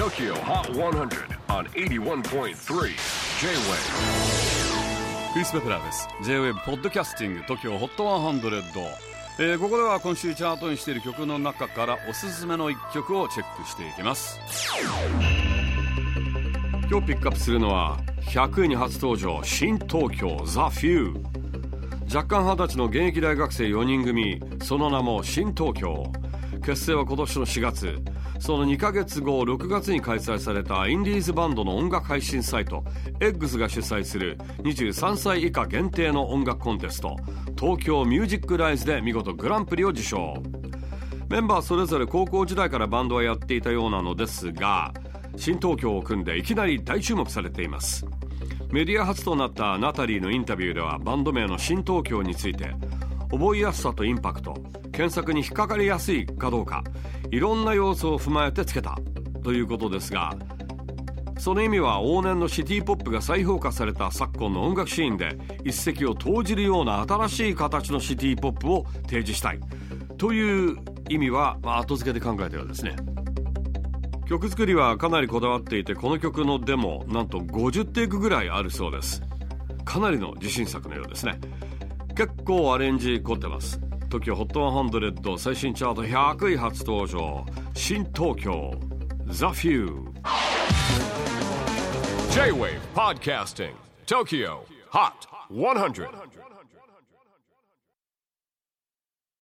TOKYO HOT 100 on 81.3 J-WAVE. クリス・ベプラーです。J-WAVE ポッドキャスティング TOKYO HOT 100、えー、ここでは今週チャートにしている曲の中からおすすめの一曲をチェックしていきます。今日ピックアップするのは100位に初登場新東京ザ・フュー若干二十歳の現役大学生4人組。その名も新東京。結成は今年の4月。その2ヶ月後6月に開催されたインディーズバンドの音楽配信サイト Eggs が主催する23歳以下限定の音楽コンテスト東京ミュージックライズで見事グランプリを受賞。メンバーそれぞれ高校時代からバンドはやっていたようなのですが新東京を組んでいきなり大注目されています。メディア初となったナタリーのインタビューではバンド名の新東京について覚えやすさとインパクト検索に引っかかりやすいかどうかいろんな要素を踏まえてつけたということですがその意味は往年のシティポップが再評価された昨今の音楽シーンで一石を投じるような新しい形のシティポップを提示したい。という意味は、ま、後付けで考えたようですね。曲作りはかなりこだわっていてこの曲のデモなんと50テイクぐらいあるそうです。かなりの自信作のようですね。結構アレンジ凝ってます。TOKYOHOT100 最新チャート100位初登場新東京 The Few J-WAVE PODCASTING TOKYO HOT 100